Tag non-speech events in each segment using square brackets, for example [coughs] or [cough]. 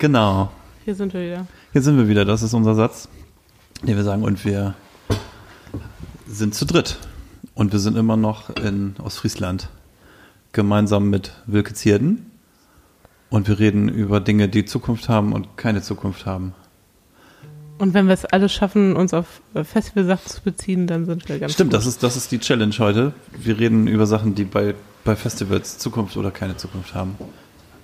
Genau. Hier sind wir wieder. Hier sind wir wieder. Das ist unser Satz, den wir sagen. Und wir sind zu dritt. Und wir sind immer noch in Ostfriesland. Gemeinsam mit Wilke Zierden. Und wir reden über Dinge, die Zukunft haben und keine Zukunft haben. Und wenn wir es alles schaffen, uns auf Festivalsachen zu beziehen, dann sind wir ganz Stimmt, gut. das ist, das ist die Challenge heute. Wir reden über Sachen, die bei, bei Festivals Zukunft oder keine Zukunft haben.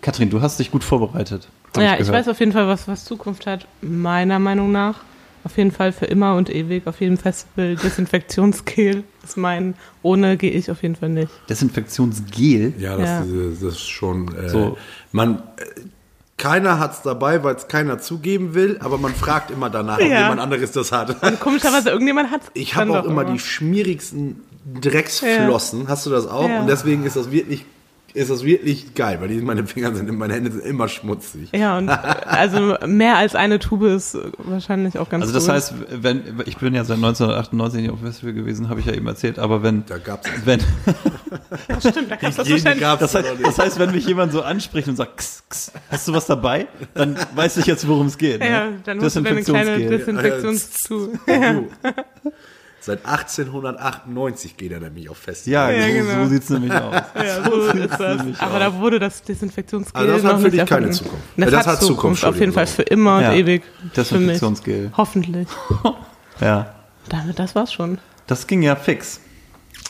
Katrin, du hast dich gut vorbereitet. Ja, ich gehört. weiß auf jeden Fall, was, was Zukunft hat, meiner Meinung nach. Auf jeden Fall für immer und ewig. Auf jedem Festival Desinfektionsgel [laughs] ist mein. Ohne gehe ich auf jeden Fall nicht. Desinfektionsgel. Ja, das, Ja. das ist schon. Äh, So. Man, äh, keiner hat es dabei, weil es keiner zugeben will, aber man fragt immer danach, ob Ja. jemand anderes das hat. Und komischerweise, irgendjemand hat Ich habe auch immer die schmierigsten Drecksflossen. Hast du das auch? Ja. Und deswegen ist das wirklich, ist das wirklich geil, weil die, meine Finger sind, meine Hände sind immer schmutzig. Ja, und äh, also mehr als eine Tube ist wahrscheinlich auch ganz Also das gut. heißt, wenn ich bin ja seit 1998 nicht auf dem Festival gewesen, habe ich ja eben erzählt, aber wenn Da gab's wenn [laughs] Ja, stimmt, da du das wahrscheinlich. gab's das da heißt, das heißt, wenn mich jemand so anspricht und sagt, kss, kss, hast du was dabei, dann weiß ich jetzt, worum es geht. Ne? Ja, dann musst du deine kleine. Desinfektionstube. Ja, [laughs] Seit 1898 geht er nämlich auf Festivals. Ja, Ja, so, genau. so sieht's nämlich aus. [laughs] Ja, so ist das. nämlich Aber da wurde das Desinfektionsgel Also das hat noch für nicht dich keine. Zukunft. Das, Ja, hat, Zukunft, auf jeden Fall für immer und Ja. ewig. Für mich. Desinfektionsgel. Hoffentlich. [laughs] Ja. Damit, das war's schon. Das ging ja fix.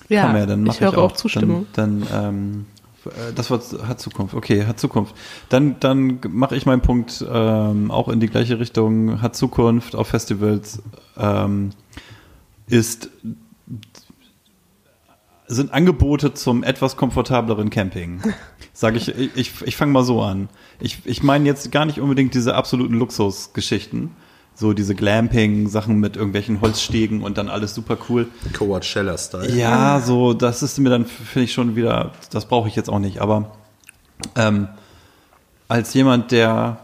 Ja, man ja, dann mach ich höre auch Dann, Zustimmung. dann ähm, äh, das war, hat Zukunft. Okay, hat Zukunft. Dann, dann mache ich meinen Punkt ähm, auch in die gleiche Richtung. Hat Zukunft auf Festivals ähm, ist sind Angebote zum etwas komfortableren Camping. [laughs] Sage ich, ich, ich, ich fange mal so an. Ich, ich meine jetzt gar nicht unbedingt diese absoluten Luxusgeschichten. So diese Glamping-Sachen mit irgendwelchen Holzstegen und dann alles super cool. Coachella-Style. Ja, so, das ist mir dann, finde ich schon wieder, das brauche ich jetzt auch nicht. Aber ähm, als jemand, der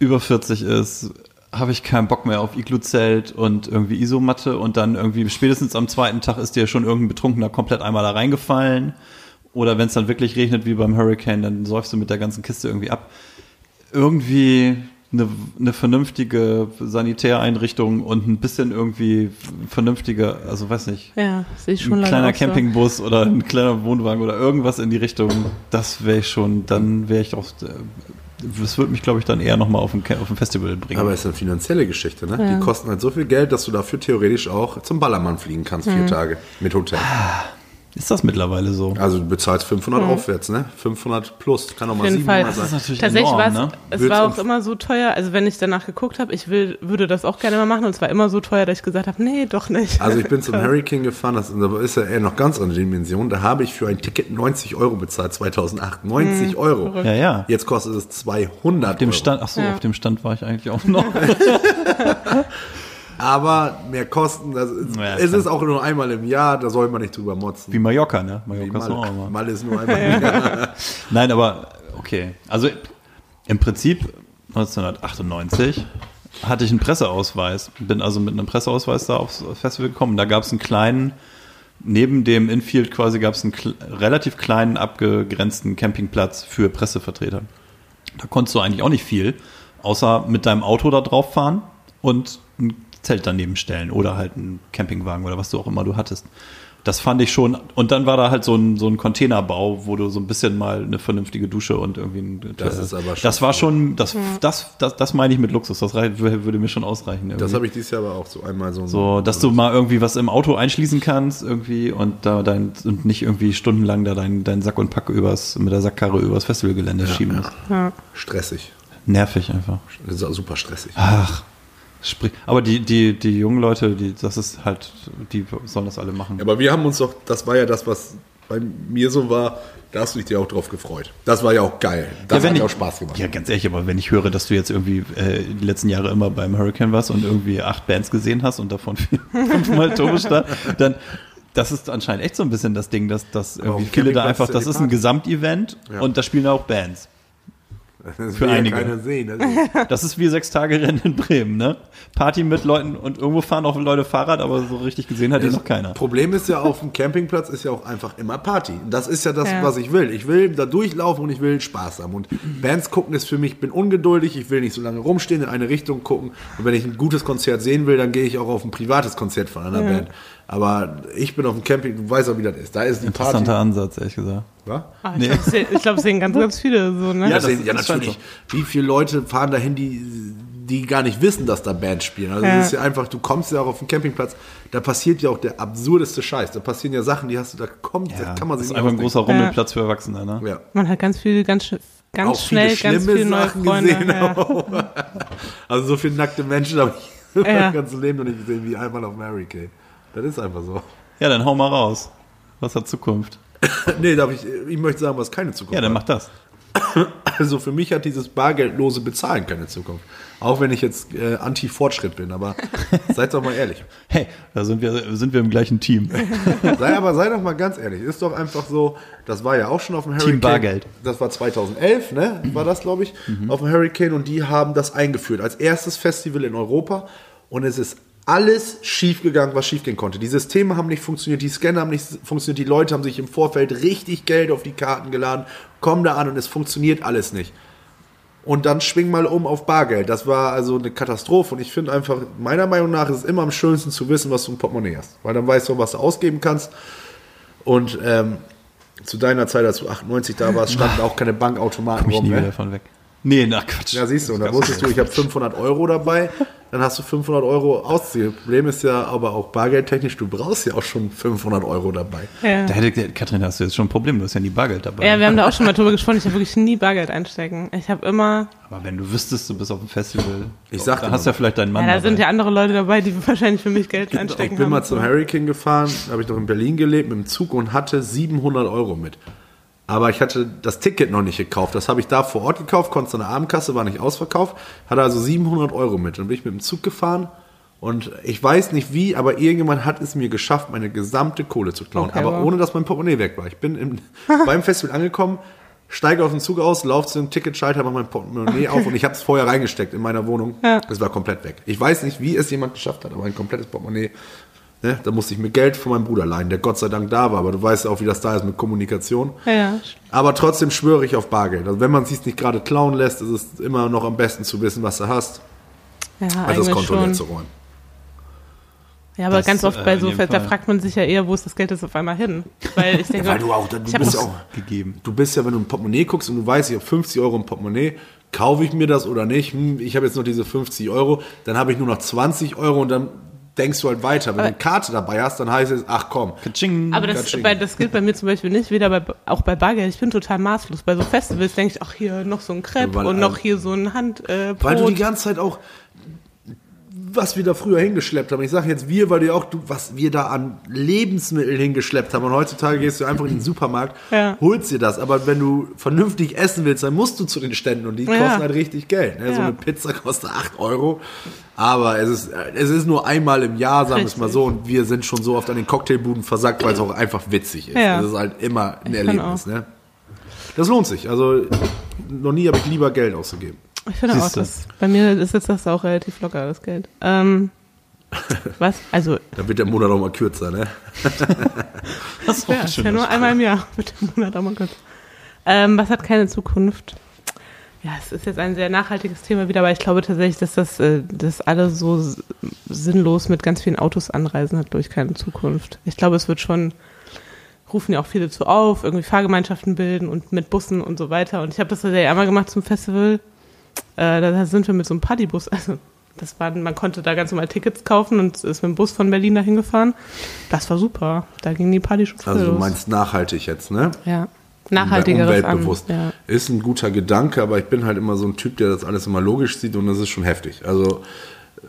über 40 ist, habe ich keinen Bock mehr auf Iglu-Zelt und irgendwie Isomatte und dann irgendwie spätestens am zweiten Tag ist dir schon irgendein Betrunkener komplett einmal da reingefallen. Oder wenn es dann wirklich regnet wie beim Hurricane, dann säufst du mit der ganzen Kiste irgendwie ab. Irgendwie eine, eine vernünftige Sanitäreinrichtung und ein bisschen irgendwie vernünftige, also weiß nicht, Ja, sehe ich schon ein kleiner auch so. Campingbus oder ein kleiner Wohnwagen oder irgendwas in die Richtung, das wäre ich schon, dann wäre ich auch, äh, das würde mich, glaube ich, dann eher nochmal auf auf ein Festival bringen. Aber es ist eine finanzielle Geschichte, ne? Ja. Die kosten halt so viel Geld, dass du dafür theoretisch auch zum Ballermann fliegen kannst, Mhm. vier Tage mit Hotel. Ist das mittlerweile so? Also du bezahlst 500 aufwärts, ne? 500 plus, kann auch Auf mal jeden Fall. 700 Das ist sein. natürlich Tatsächlich enorm, war es, ne? es Würd's war auch immer so teuer, also wenn ich danach geguckt habe, ich will, würde das auch gerne mal machen und es war immer so teuer, dass ich gesagt habe, nee, doch nicht. Also ich bin zum [laughs] Hurricane gefahren, das ist ja eher noch ganz andere Dimension. Da habe ich für ein Ticket 90 Euro bezahlt, 2008. 90 Euro. Ja, ja. Jetzt kostet es 200 Auf dem Euro. Stand, ach so, Ja. auf dem Stand war ich eigentlich auch noch. [laughs] [laughs] Aber mehr Kosten, das ist, Ja, es ist auch nur einmal im Jahr, da soll man nicht drüber motzen. Wie Mallorca, ne? Mallorca ist auch Mal, immer. Mal ist nur einmal im Jahr. [laughs] Nein, aber okay. Also im Prinzip 1998 hatte ich einen Presseausweis. Bin also mit einem Presseausweis da aufs Festival gekommen. Da gab es einen kleinen, neben dem Infield quasi gab es einen relativ kleinen abgegrenzten Campingplatz für Pressevertreter. Da konntest du eigentlich auch nicht viel, außer mit deinem Auto da drauf fahren und ein Zelt daneben stellen oder halt einen Campingwagen oder was du auch immer du hattest. Das fand ich schon. Und dann war da halt so ein, so ein Containerbau, wo du so ein bisschen mal eine vernünftige Dusche und irgendwie ein, Das ist aber schon Das war schon, das, das, das, das meine ich mit Luxus. Das würde mir schon ausreichen. Das irgendwie. habe ich dieses Jahr aber auch so einmal so. So, dass du mal irgendwie was im Auto einschließen kannst irgendwie und da dein und nicht irgendwie stundenlang da dein, dein Sack und Pack übers, mit der Sackkarre übers Festivalgelände schieben musst. Ja. stressig. Nervig einfach. Das ist auch super stressig. Ach. Sprich, aber die, die, die jungen Leute, die, das ist halt, die sollen das alle machen. Aber wir haben uns doch, das war ja das, was bei mir so war, da hast du dich dir auch drauf gefreut. Das war ja auch geil. Das wenn hat ich- ja auch Spaß gemacht. Ja, ganz ehrlich, aber wenn ich höre, dass du jetzt irgendwie äh, die letzten Jahre immer beim Hurricane warst und irgendwie acht Bands gesehen hast und davon [laughs] fünfmal Turbostar, dann das ist anscheinend echt so ein bisschen das Ding, dass, dass irgendwie viele da einfach, ja das ist ein. Gesamtevent Ja. und da spielen auch Bands. Das Für ja einige. keiner sehen. Das ist, [laughs] Das ist wie sechs Tage Rennen in Bremen, ne? Party mit Leuten und irgendwo fahren auch Leute Fahrrad, aber so richtig gesehen hat die noch keiner. Problem ist ja, auf dem Campingplatz ist ja auch einfach immer Party. Das ist ja das, Ja. was ich will. Ich will da durchlaufen und ich will Spaß haben. Und Bands gucken ist für mich, ich bin ungeduldig, ich will nicht so lange rumstehen, in eine Richtung gucken. Und wenn ich ein gutes Konzert sehen will, dann gehe ich auch auf ein privates Konzert von einer Ja. Band. Aber ich bin auf dem Camping, du weißt auch, wie das ist. Da ist die Party. Interessanter Ansatz, ehrlich gesagt. Was? Ah, Nee. ich glaube, sehen, ich glaub, sehen ganz, ganz viele so, ne? Ja, das- sehen, ja das natürlich. Wie viele Leute fahren dahin, die, die gar nicht wissen, dass da Bands spielen? Also Ja. es ist ja einfach, du kommst ja auch auf den Campingplatz, da passiert ja auch der absurdeste Scheiß. Da passieren ja Sachen, die hast du, da kommt, da kann man das sich ist einfach ein großer Rummelplatz für Erwachsene, ne? Ja. Man hat ganz viel, ganz, sch- ganz Auch viele schnell ganz schlimme viele neue Sachen Freunde. gesehen. Ja. auch. [laughs] Also so viele nackte Menschen habe ich [laughs] Ja. mein ganzes Leben noch nicht gesehen wie einmal auf Mary Kay. Das ist einfach so. Ja, dann hau mal raus. Was hat Zukunft? [coughs] nee, darf ich, ich möchte sagen, was keine Zukunft Ja, dann hat. mach das. [coughs] Also für mich hat dieses bargeldlose Bezahlen keine Zukunft. Auch wenn ich jetzt äh, anti-Fortschritt bin, aber [laughs] seid doch mal ehrlich. Hey, da sind wir, sind wir im gleichen Team. [laughs] Sei aber sei doch mal ganz ehrlich, ist doch einfach so, das war ja auch schon auf dem Hurricane. Bargeld. Das war 2011, ne? War das, glaube ich, auf dem Hurricane und die haben das eingeführt als erstes Festival in Europa und es ist alles schiefgegangen, was schiefgehen konnte. Die Systeme haben nicht funktioniert, die Scanner haben nicht funktioniert, die Leute haben sich im Vorfeld richtig Geld auf die Karten geladen, kommen da an und es funktioniert alles nicht. Und dann schwing mal um auf Bargeld. Das war also eine Katastrophe. Und ich finde einfach, meiner Meinung nach ist es immer am schönsten zu wissen, was du im Portemonnaie hast. Weil dann weißt du, was du ausgeben kannst. Und ähm, zu deiner Zeit, als du 98 da warst, standen auch keine Bankautomaten Komm ich rum. nie Ne? wieder von weg. Nee, na Quatsch. Ja, siehst du, und da wusstest du, ich habe 500 Euro dabei, dann hast du 500 Euro ausziehen. Problem ist ja aber auch bargeldtechnisch, du brauchst ja auch schon 500 Euro dabei. Ja. Da hätte, Katrin, hast du jetzt schon ein Problem, du hast ja nie Bargeld dabei. ja, wir haben da auch schon mal drüber gesprochen. Ich habe wirklich nie Bargeld einstecken. Ich habe immer, Aber wenn du wüsstest, du bist auf dem Festival, Ich sag dann hast du ja vielleicht deinen Mann ja, da dabei. sind ja andere Leute dabei, die [laughs] wahrscheinlich für mich Geld Ich einstecken bin haben. mal zum Hurricane gefahren, habe ich noch in Berlin gelebt mit dem Zug und hatte 700 Euro mit. Aber ich hatte das Ticket noch nicht gekauft. Das habe ich da vor Ort gekauft, konnte an der Abendkasse, war nicht ausverkauft. Hatte also 700 Euro mit. Dann bin ich mit dem Zug gefahren und ich weiß nicht wie, aber irgendjemand hat es mir geschafft, meine gesamte Kohle zu klauen. Okay, aber wow. ohne, dass mein Portemonnaie weg war. Ich bin im, [laughs] beim Festival angekommen, steige auf den Zug aus, laufe zu dem Ticketschalter, mache mein Portemonnaie auf und ich habe es vorher reingesteckt in meiner Wohnung. Ja. Es war komplett weg. Ich weiß nicht, wie es jemand geschafft hat, aber ein komplettes Portemonnaie. Ne, da musste ich mir Geld von meinem Bruder leihen, der Gott sei Dank da war. Aber du weißt auch, wie das da ist mit Kommunikation. Ja, ja. Aber trotzdem schwöre ich auf Bargeld. Also wenn man es sich nicht gerade klauen lässt, ist es immer noch am besten zu wissen, was du hast, ja als das schon. zu räumen. Ja, aber Das, ganz oft äh, bei in so, Fest, da fragt man sich ja eher, wo ist das Geld jetzt auf einmal hin? Weil ich [laughs] denke, Weil du auch, du bist auch, gegeben. du bist ja, wenn du ein Portemonnaie guckst und du weißt, ich habe 50 Euro im Portemonnaie, kaufe ich mir das oder nicht? Hm, ich habe jetzt noch diese 50 Euro, dann habe ich nur noch 20 Euro und dann denkst du halt weiter. Wenn du eine Karte dabei hast, dann heißt es, ach komm. Katsching. Aber das, bei, das gilt bei mir zum Beispiel nicht, weder bei, auch bei Bargeld. Ich bin total maßlos. Bei so Festivals denke ich, ach hier noch so ein Crepe Weil, und noch hier so ein Hand äh, Weil du die ganze Zeit auch, was wir da früher hingeschleppt haben. Ich sage jetzt wir, weil du auch, du, was wir da an Lebensmitteln hingeschleppt haben. Und heutzutage gehst du einfach in den Supermarkt, Ja. holst dir das. Aber wenn du vernünftig essen willst, dann musst du zu den Ständen und die Ja. kosten halt richtig Geld. Ne? So eine Pizza kostet 8 Euro. Aber es ist, es ist nur einmal im Jahr, sagen wir es mal so. Und wir sind schon so oft an den Cocktailbuden versackt, weil es auch einfach witzig ist. Ja. Es ist halt immer ein Ich Erlebnis. Ne? Das lohnt sich. Also noch nie habe ich lieber Geld ausgegeben. Ich finde auch, Siehste. das, bei mir ist jetzt das auch relativ locker, das Geld. Ähm, [laughs] was? Also, Da wird der Monat auch mal kürzer, ne? [laughs] [laughs] das ist ja, ist ja nur einmal im Jahr mit dem Monat auch mal kurz. Ähm, was hat keine Zukunft? Ja, es ist jetzt ein sehr nachhaltiges Thema wieder, aber ich glaube tatsächlich, dass das, äh, dass alle so sinnlos mit ganz vielen Autos anreisen, hat, ich, keine Zukunft. Ich glaube, es wird schon, rufen ja auch viele zu auf, irgendwie Fahrgemeinschaften bilden und mit Bussen und so weiter. Und ich habe das ja einmal gemacht zum Festival. Äh, da sind wir mit so einem Partybus, also das war, man konnte da ganz normal Tickets kaufen und ist mit dem Bus von Berlin dahin gefahren. Das war super. Da ging die Party schon früh Also du meinst nachhaltig jetzt, ne? ja. Nachhaltigeres an. Ja. Ist ein guter Gedanke, aber ich bin halt immer so ein Typ, der das alles immer logisch sieht und das ist schon heftig. Also äh,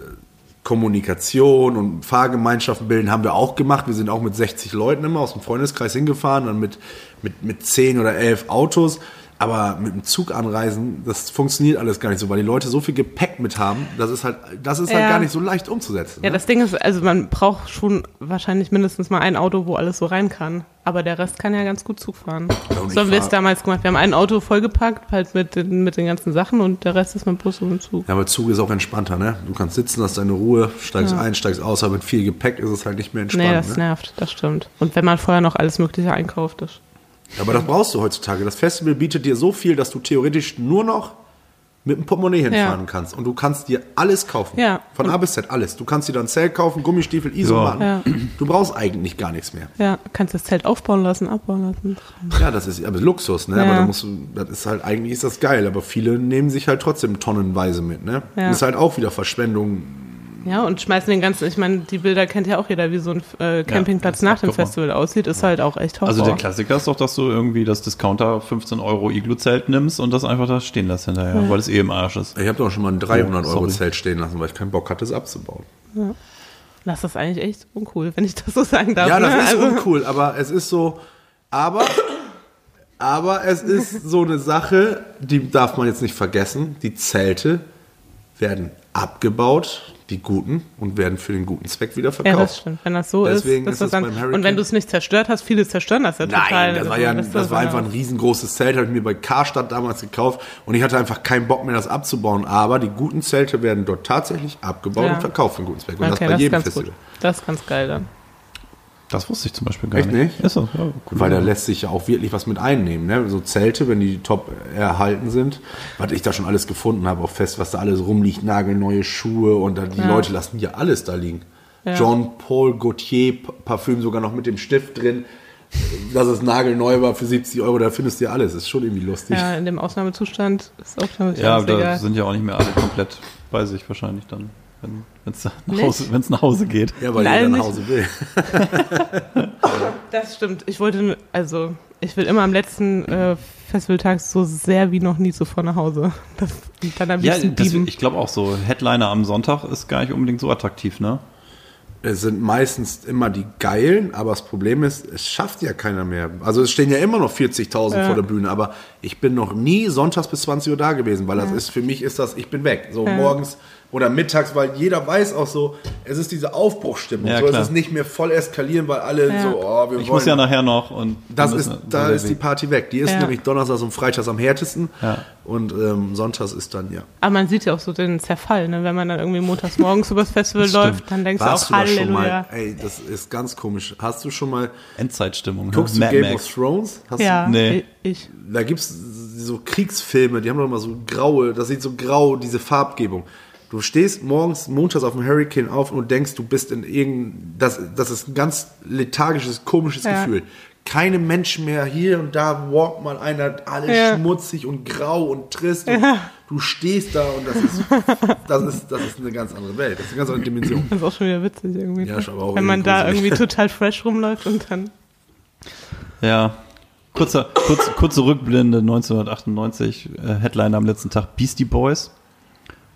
Kommunikation und Fahrgemeinschaften bilden haben wir auch gemacht. Wir sind auch mit 60 Leuten immer aus dem Freundeskreis hingefahren, dann mit, mit, mit 10 oder 11 Autos. Aber mit dem Zug anreisen, das funktioniert alles gar nicht so, weil die Leute so viel Gepäck mit haben, das ist halt, das ist halt Ja. gar nicht so leicht umzusetzen. Ja, ne? das Ding ist, also man braucht schon wahrscheinlich mindestens mal ein Auto, wo alles so rein kann. Aber der Rest kann ja ganz gut Zug fahren. Ja, so haben wir es damals gemacht. Wir haben ein Auto vollgepackt, halt mit den, mit den ganzen Sachen und der Rest ist mit Bus und Zug. Ja, aber Zug ist auch entspannter, ne? Du kannst sitzen, hast deine Ruhe, steigst ein, steigst aus, aber mit viel Gepäck ist es halt nicht mehr entspannt. nee, das ne? nervt, das stimmt. Und wenn man vorher noch alles Mögliche einkauft, das Aber das brauchst du heutzutage. Das Festival bietet dir so viel, dass du theoretisch nur noch mit dem Portemonnaie hinfahren Ja. kannst. Und du kannst dir alles kaufen. Ja. Von A bis Z, alles. Du kannst dir dann Zelt kaufen, Gummistiefel, Isomatten. Ja. Du brauchst eigentlich gar nichts mehr. Ja, kannst das Zelt aufbauen lassen, abbauen lassen. Ja, das ist aber Luxus, ne? Ja. Aber da musst du, das ist halt, eigentlich ist das geil, aber viele nehmen sich halt trotzdem tonnenweise mit, ne? Ja. Das ist halt auch wieder Verschwendung. Ja, und schmeißen den ganzen, ich meine, die Bilder kennt ja auch jeder, wie so ein äh, Campingplatz Ja, nach dem guck mal. Festival aussieht, ist halt auch echt Horror. Also der Klassiker ist doch, dass du irgendwie das Discounter 15 Euro Iglu-Zelt nimmst und das einfach da stehen lässt hinterher, weil es eh im Arsch ist. Ich habe doch schon mal ein 300 Oh, Euro sorry. Zelt stehen lassen, weil ich keinen Bock hatte, es abzubauen. Das ist eigentlich echt uncool, wenn ich das so sagen darf. Ja, das ne? ist also, uncool, aber es ist so, aber, aber es ist so eine Sache, die darf man jetzt nicht vergessen. Die Zelte werden abgebaut, die guten, und werden für den guten Zweck wieder Ja, verkauft. das stimmt. Wenn das so Deswegen ist, ist das das dann, und wenn du es nicht zerstört hast, viele zerstören das ja total. Nein, das war ja das war ja- einfach ein riesengroßes Zelt, habe ich mir bei Karstadt damals gekauft und ich hatte einfach keinen Bock mehr, das abzubauen. Aber die guten Zelte werden dort tatsächlich abgebaut Ja. und verkauft für einen guten Zweck. Und Okay, das bei das ist jedem ganz Festival. gut. Das ist ganz geil dann. Das wusste ich zum Beispiel gar Echt nicht. nicht? Ist so, ja, cool. Weil da lässt sich ja auch wirklich was mit einnehmen. Ne? So Zelte, wenn die top erhalten sind, was ich da schon alles gefunden habe, auch fest, was da alles rumliegt, nagelneue Schuhe und da, die Ja. Leute lassen ja alles da liegen. Ja. John Paul Gaultier Parfüm sogar noch mit dem Stift drin. Das ist nagelneu war für 70 Euro, da findest du ja alles. Ist schon irgendwie lustig. Ja, in dem Ausnahmezustand ist auch ich ja, alles da egal. sind ja auch nicht mehr alle komplett bei sich wahrscheinlich dann, wenn es nach, nach Hause geht. Ja, weil Nein, jeder nach. Hause will. [laughs] Das stimmt. Ich wollte, nur- also ich will immer am letzten äh, Festivaltag so sehr wie noch nie zuvor nach Hause. Das, dann am Ja, das, ich glaube auch so. Headliner am Sonntag ist gar nicht unbedingt so attraktiv, ne? Es sind meistens immer die Geilen, aber das Problem ist, es schafft ja keiner mehr. Also es stehen ja immer noch 40.000 Ja. vor der Bühne, aber ich bin noch nie sonntags bis 20 Uhr da gewesen, weil das ist, für mich ist das, ich bin weg. So morgens oder mittags, weil jeder weiß auch so, es ist diese Aufbruchstimmung. Ja, so, es ist nicht mehr voll eskalieren, weil alle Ja. so, oh, wir Ich wollen. muss ja nachher noch und das ist, da so ist die. Party weg. Die ist Ja. nämlich Donnerstags und Freitags am härtesten. Ja. Und ähm, Sonntags ist dann, ja. Aber man sieht ja auch so den Zerfall, ne? wenn man dann irgendwie montags morgens übers Festival läuft, dann denkst Warst du auch du da schon Halleluja. mal? Ey, das ist ganz komisch. Hast du schon mal, Endzeitstimmung. guckst ne? du Mad Game Max. of Thrones? Hast Ja, Nee. ich. Da gibt es so Kriegsfilme, die haben doch mal so graue, das sieht so grau, diese Farbgebung. Du stehst morgens, montags auf dem Hurricane auf und denkst, du bist in irgendein, das, das ist ein ganz lethargisches, komisches Ja. Gefühl. Keine Menschen mehr, hier und da walkt mal einer, alles Ja. schmutzig und grau und trist. Und Du stehst da und das ist, das ist, das ist eine ganz andere Welt, das ist eine ganz andere Dimension. Das ist auch schon wieder witzig irgendwie. Ja, ist aber auch wenn man da gruselig. irgendwie total fresh rumläuft und dann. Ja. Kurzer, kurz, kurze Rückblende 1998, äh, Headliner am letzten Tag, Beastie Boys.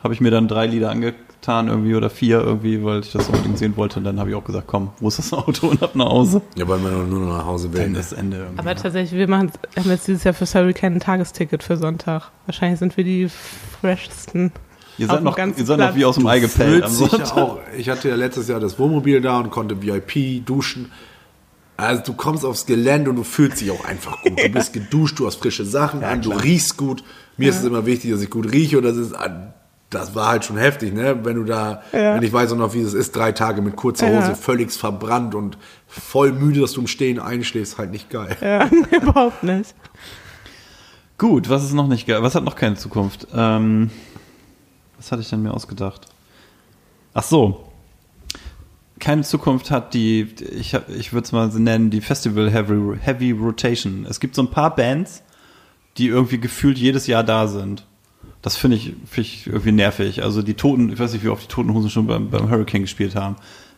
Habe ich mir dann drei Lieder angetan irgendwie oder vier irgendwie, weil ich das unbedingt sehen wollte. Und dann habe ich auch gesagt, komm, wo ist das Auto und ab nach Hause. Ja, weil man nur noch nach Hause will. Dann Ne? ist Ende irgendwie. Aber tatsächlich, wir machen, haben jetzt dieses Jahr fürs Hurricane ein Tagesticket für Sonntag. Wahrscheinlich sind wir die freshesten. ihr seid noch, ihr seid noch wie aus dem Ei gepellt ja auch, ich hatte ja letztes Jahr das Wohnmobil da und konnte VIP duschen. Also du kommst aufs Gelände und du fühlst dich auch einfach gut. Du [laughs] bist geduscht, du hast frische Sachen an, du riechst gut. Mir ist es immer wichtig, dass ich gut rieche und das ist das war halt schon heftig, ne? Wenn du da, Ja. wenn ich weiß auch noch, wie es ist, drei Tage mit kurzer Ja. Hose, völlig verbrannt und voll müde, dass du im Stehen einschläfst, halt nicht geil. Ja, [laughs] überhaupt nicht. Gut, was ist noch nicht geil? Was hat noch keine Zukunft? Ähm, was hatte ich denn mir ausgedacht? Ach so. Keine Zukunft hat die, ich, ich würde es mal so nennen, die Festival Heavy, Heavy Rotation. Es gibt so ein paar Bands, die irgendwie gefühlt jedes Jahr da sind. Das finde ich, find ich irgendwie nervig. Also die Toten, ich weiß nicht, wie oft die Toten Hosen schon beim, beim Hurricane gespielt haben.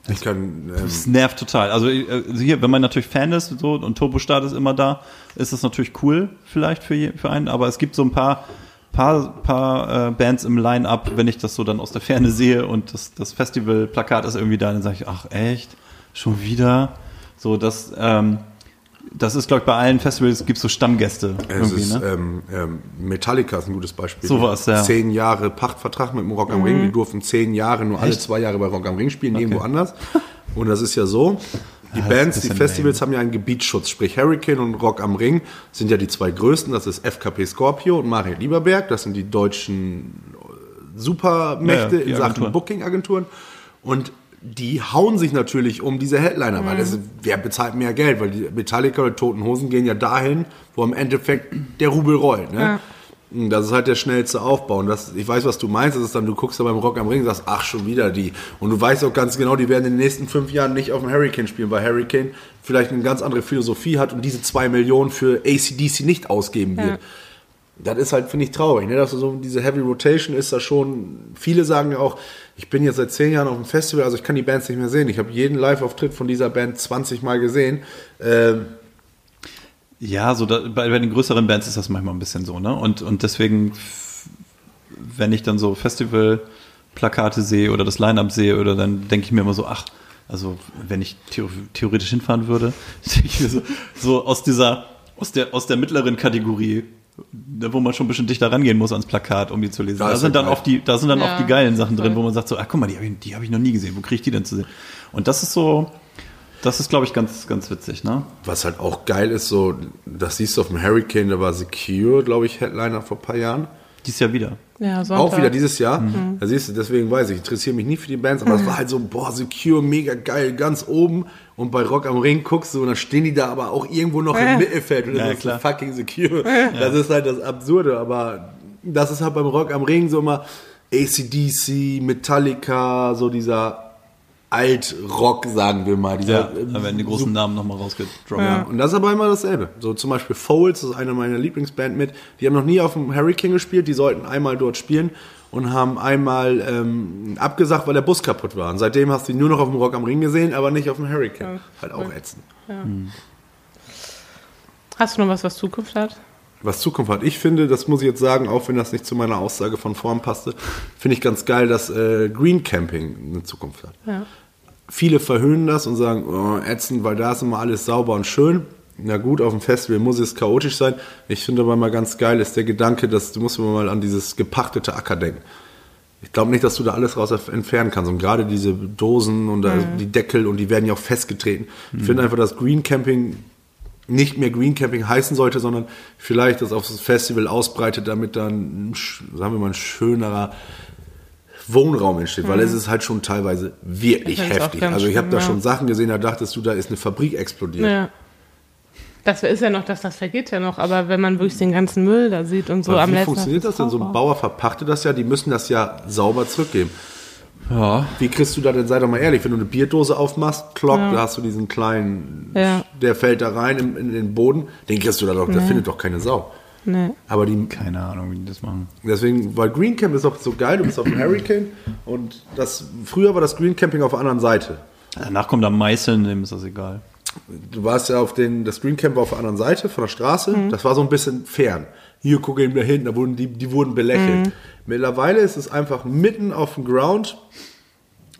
Ich kann, ähm, Das nervt total. Also äh, hier, wenn man natürlich Fan ist so, und Turbostart ist immer da, ist das natürlich cool vielleicht für, je- für einen, aber es gibt so ein paar, paar, paar äh, Bands im Line-Up, wenn ich das so dann aus der Ferne sehe und das, das Festivalplakat ist irgendwie da, dann sage ich, ach echt, schon wieder? So, das, ähm, das ist, glaube ich, bei allen Festivals gibt es so Stammgäste. Es irgendwie, ist, ne? ähm, ähm, Metallica ist ein gutes Beispiel. Sowas, ja. Zehn Jahre Pachtvertrag mit dem Rock am Ring. Die durften zehn Jahre nur alle Echt? zwei Jahre bei Rock am Ring spielen, nirgendwo anders. [laughs] Und das ist ja so. Die Ja, Bands, die Festivals haben ja einen Gebietsschutz. Sprich, Hurricane und Rock am Ring sind ja die zwei größten. Das ist FKP Scorpio und Mario Lieberberg. Das sind die deutschen Supermächte Ja, in Sachen Agenturen. Booking-Agenturen. Und die hauen sich natürlich um diese Headliner, weil das, wer bezahlt mehr Geld? Weil die Metallica oder Toten Hosen gehen ja dahin, wo im Endeffekt der Rubel rollt. Ne? Und Das ist halt der schnellste Aufbau. Und das, ich weiß, was du meinst. Das ist dann, du guckst da beim Rock am Ring und sagst, ach, schon wieder die. Und du weißt auch ganz genau, die werden in den nächsten fünf Jahren nicht auf dem Hurricane spielen, weil Hurricane vielleicht eine ganz andere Philosophie hat und diese zwei Millionen für ACDC nicht ausgeben wird. Das ist halt, finde ich, traurig. Ne? Dass so diese Heavy Rotation ist da schon. Viele sagen ja auch, ich bin jetzt seit zehn Jahren auf dem Festival, also ich kann die Bands nicht mehr sehen. Ich habe jeden Live-Auftritt von dieser Band 20 Mal gesehen. Ähm, Ja, so da, bei, bei den größeren Bands ist das manchmal ein bisschen so, ne? Und, und deswegen, wenn ich dann so Festival-Plakate sehe oder das Line-Up sehe, oder dann denke ich mir immer so, ach, also wenn ich theo theoretisch hinfahren würde, [laughs] denke ich mir so, so aus dieser, aus der, aus der mittleren Kategorie, wo man schon ein bisschen dichter rangehen muss ans Plakat, um die zu lesen. Da sind ja dann geil. oft die, da sind dann Ja, oft die geilen Sachen drin, wo man sagt so, ach guck mal, die habe ich, die hab ich noch nie gesehen, wo kriege ich die denn zu sehen? Und das ist so, das ist, glaube ich, ganz, ganz witzig, ne? Was halt auch geil ist, so, das siehst du auf dem Hurricane, da war Secure, glaube ich, Headliner vor ein paar Jahren. Dies Jahr wieder. Ja, Sonntag. Auch wieder dieses Jahr. Da siehst du, deswegen weiß ich, ich interessiere mich nie für die Bands, aber es war halt so, boah, Secure, mega geil, ganz oben. Und bei Rock am Ring guckst du und dann stehen die da aber auch irgendwo noch im Mittelfeld. Und das Ja, ist klar. fucking Secure. Das ist halt das Absurde, aber das ist halt beim Rock am Ring so immer ACDC, Metallica, so dieser Alt-Rock, sagen wir mal. Dieser, Ja, da werden die großen Namen nochmal rausgedroppt. ja. Und das ist aber immer dasselbe. So zum Beispiel Foles, das ist eine meiner Lieblingsband mit. Die haben noch nie auf dem Hurricane gespielt, die sollten einmal dort spielen und haben einmal ähm, abgesagt, weil der Bus kaputt war. Und seitdem hast du ihn nur noch auf dem Rock am Ring gesehen, aber nicht auf dem Hurricane. Halt auch ätzend. Hast du noch was, was Zukunft hat? Was Zukunft hat. Ich finde, das muss ich jetzt sagen, auch wenn das nicht zu meiner Aussage von vorn passte, finde ich ganz geil, dass äh, Green Camping eine Zukunft hat. Ja. Viele verhöhnen das und sagen, oh, ätzend, weil da ist immer alles sauber und schön. Na gut, auf dem Festival muss es chaotisch sein. Ich finde aber mal ganz geil ist der Gedanke, dass du musst immer mal an dieses gepachtete Acker denken. Ich glaube nicht, dass du da alles raus entfernen kannst. Und gerade diese Dosen und da die Deckel und die werden ja auch festgetreten. Ich finde einfach, dass Green Camping nicht mehr Green Camping heißen sollte, sondern vielleicht das auf das Festival ausbreitet, damit dann, sagen wir mal, ein schönerer Wohnraum entsteht, weil es ist halt schon teilweise wirklich heftig. Also ich habe da ja. schon Sachen gesehen, da dachtest du, da ist eine Fabrik explodiert. Ja. Das ist ja noch, das, das vergeht ja noch, aber wenn man wirklich den ganzen Müll da sieht und so Aber am wie letzten funktioniert Tag das denn? So ein. Bauer verpachtet das ja, die müssen das ja sauber zurückgeben. Ja. Wie kriegst du da denn, sei doch mal ehrlich, wenn du eine Bierdose aufmachst, klock, Ja. da hast du diesen kleinen, Ja. der fällt da rein in, in den Boden, den kriegst du da doch, da findet doch keine Sau. Nee. Aber die, Keine Ahnung, wie die das machen. deswegen, weil Green Camp ist auch so geil, du bist auf dem Hurricane und das, früher war das Green Camping auf der anderen Seite. Danach kommt am Meißeln, dem ist das egal. Du warst ja auf den, das Green Camp war auf der anderen Seite von der Straße. Das war so ein bisschen fern. Hier, guck eben da hinten, da wurden die, die wurden belächelt. Mittlerweile ist es einfach mitten auf dem Ground,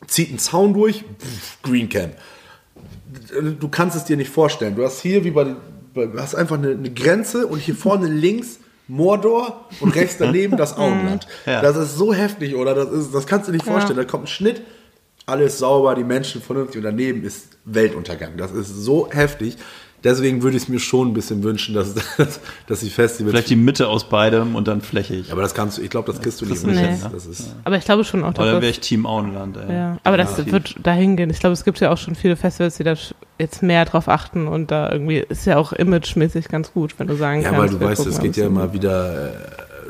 zieht einen Zaun durch, pff, Green Camp. Du kannst es dir nicht vorstellen. Du hast hier wie bei, bei du hast einfach eine, eine Grenze und hier vorne [laughs] links Mordor und rechts daneben das [laughs] Auenland. Ja. Das ist so heftig, oder? Das, ist, das kannst du dir nicht vorstellen. Da kommt ein Schnitt, alles sauber, die Menschen vernünftig und daneben ist Weltuntergang. Das ist so heftig. Deswegen würde ich es mir schon ein bisschen wünschen, dass, dass, dass die Festivals. Vielleicht die Mitte aus beidem und dann flächig. aber das kannst du, ich glaube, das kriegst du nicht kriegst du hin. nicht Das, hin, das ist, Aber ich glaube schon auch, Oder wäre das, ich Team Auenland, ey. ja. Aber das Ja. wird dahin gehen. Ich glaube, es gibt ja auch schon viele Festivals, die da jetzt mehr drauf achten und da irgendwie ist ja auch imagemäßig ganz gut, wenn du sagen ja, kannst. weil du weißt, es geht ja immer wieder äh,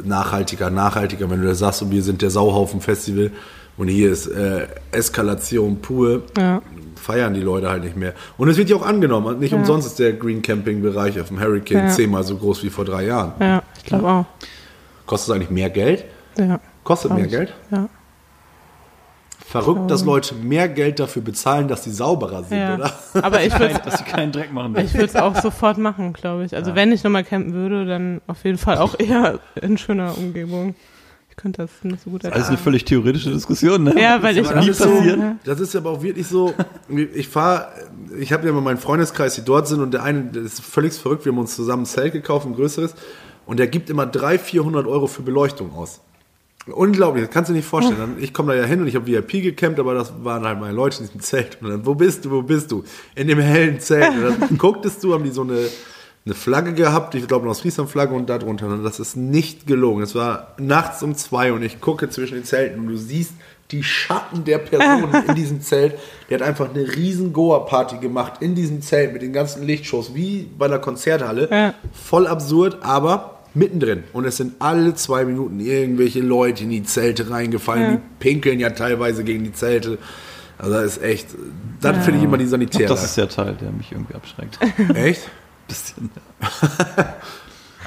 nachhaltiger, nachhaltiger. Wenn du da sagst, so, wir sind der Sauhaufen-Festival und hier ist äh, Eskalation pur, Ja. Feiern die Leute halt nicht mehr. Und es wird ja auch angenommen. Nicht umsonst ist der Green Camping-Bereich auf dem Hurricane Ja. zehnmal so groß wie vor drei Jahren. Ja, ich glaube auch. Kostet es eigentlich mehr Geld? Ja. Kostet mehr ich. Geld? Ja. Verrückt, dass Leute mehr Geld dafür bezahlen, dass sie sauberer sind, ja. oder? [laughs] Aber ich würde dass sie keinen Dreck machen. ich würde es auch sofort machen, glaube ich. Also wenn ich nochmal campen würde, dann auf jeden Fall auch eher in schöner Umgebung. Ich könnte das nicht so gut Alles eine ertragen. völlig theoretische Diskussion, ne? Ja, weil ich nie ist so- passiert. Das ist aber auch wirklich so. Ich fahre, ich habe ja immer meinen Freundeskreis, die dort sind, und der eine, der ist völlig verrückt. Wir haben uns zusammen ein Zelt gekauft, ein größeres, und der gibt immer 300, 400 Euro für Beleuchtung aus. Unglaublich, das kannst du dir nicht vorstellen. Dann, ich komme da ja hin und ich habe VIP gecampt, aber das waren halt meine Leute in diesem Zelt. Und dann, wo bist du, wo bist du? In dem hellen Zelt. Und dann gucktest du, haben die so eine, eine Flagge gehabt, ich glaube eine Ostfriesland-Flagge und da drunter. Und das ist nicht gelogen. Es war nachts um zwei und ich gucke zwischen den Zelten und du siehst die Schatten der Personen [laughs] in diesem Zelt. Der hat einfach eine riesen Goa-Party gemacht in diesem Zelt mit den ganzen Lichtshows, wie bei einer Konzerthalle. Ja. Voll absurd, aber mittendrin. Und es sind alle zwei Minuten irgendwelche Leute in die Zelte reingefallen. Ja. Die pinkeln ja teilweise gegen die Zelte. Also das ist echt, dann finde ich immer die Sanitär. Das ist der Teil, der mich irgendwie abschreckt. echt? [laughs] Bisschen. [laughs]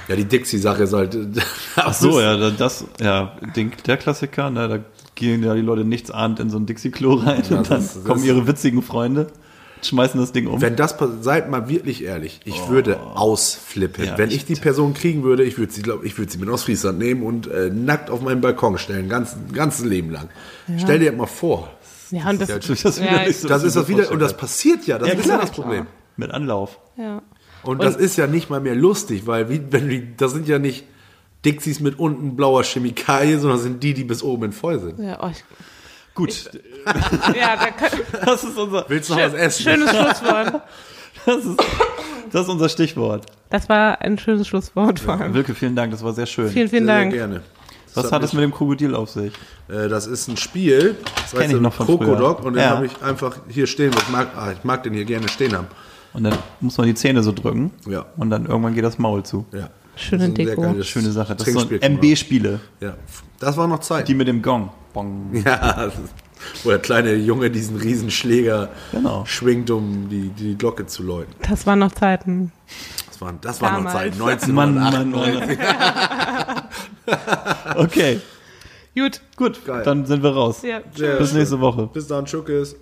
Ja, die Dixie-Sache ist halt. [laughs] Ach so, ja, da- das, ja, den, der Klassiker, ne, da gehen ja die Leute nichts ahnt in so ein Dixie-Klo rein Ja, und dann das- das- kommen ihre witzigen Freunde, schmeißen das Ding um. Wenn das passiert, seid mal wirklich ehrlich, ich würde ausflippen. Ja, Wenn ich die Person kriegen würde, ich würde sie, glaube ich, würde sie mit aus Friesland nehmen und äh, nackt auf meinen Balkon stellen, ganz, ganzes Leben lang. Stell dir das mal vor. Ja, und das, ja, das ist ja, ich- so, Das ist das wieder, und das passiert ja, das Ja, ist klar, ja das. Problem. Mit Anlauf. ja. Und, das ist ja nicht mal mehr lustig, weil wie, wenn die, das sind ja nicht Dixies mit unten blauer Chemikalie, sondern sind die, die bis oben in voll sind. Ja, oh, ich, Gut, [laughs] ja da kann, das ist unser, Willst du noch was essen? schönes Schlusswort. [laughs] das ist, das ist unser Stichwort. Das war ein schönes Schlusswort vor allem. Wilke, vielen Dank, das war sehr schön. Vielen, vielen Sehr, sehr Dank. gerne. Was Das hat es mit dem Krokodil auf sich? Äh, Das ist ein Spiel, das Kenn heißt ich noch von Krokodok früher. und den Ja. habe ich einfach hier stehen. Ich mag, ah, ich mag den hier gerne stehen haben. Und dann muss man die Zähne so drücken Ja. und dann irgendwann geht das Maul zu. Ja. Schöne Deko. geiles Schöne Sache. Das ist so. MB-Spiele, Ja, das war noch Zeit. die mit dem Gong. Bong. ja, wo der kleine Junge diesen riesen Schläger Genau. schwingt, um die, die Glocke zu läuten. Das waren noch Zeiten. Das war, das war noch Damals. Zeit. Mann, 1998. Mann, Mann. [laughs] okay, Gut. gut, Geil. dann sind wir raus. Ja, Bis nächste Woche. Bis dann, tschüss.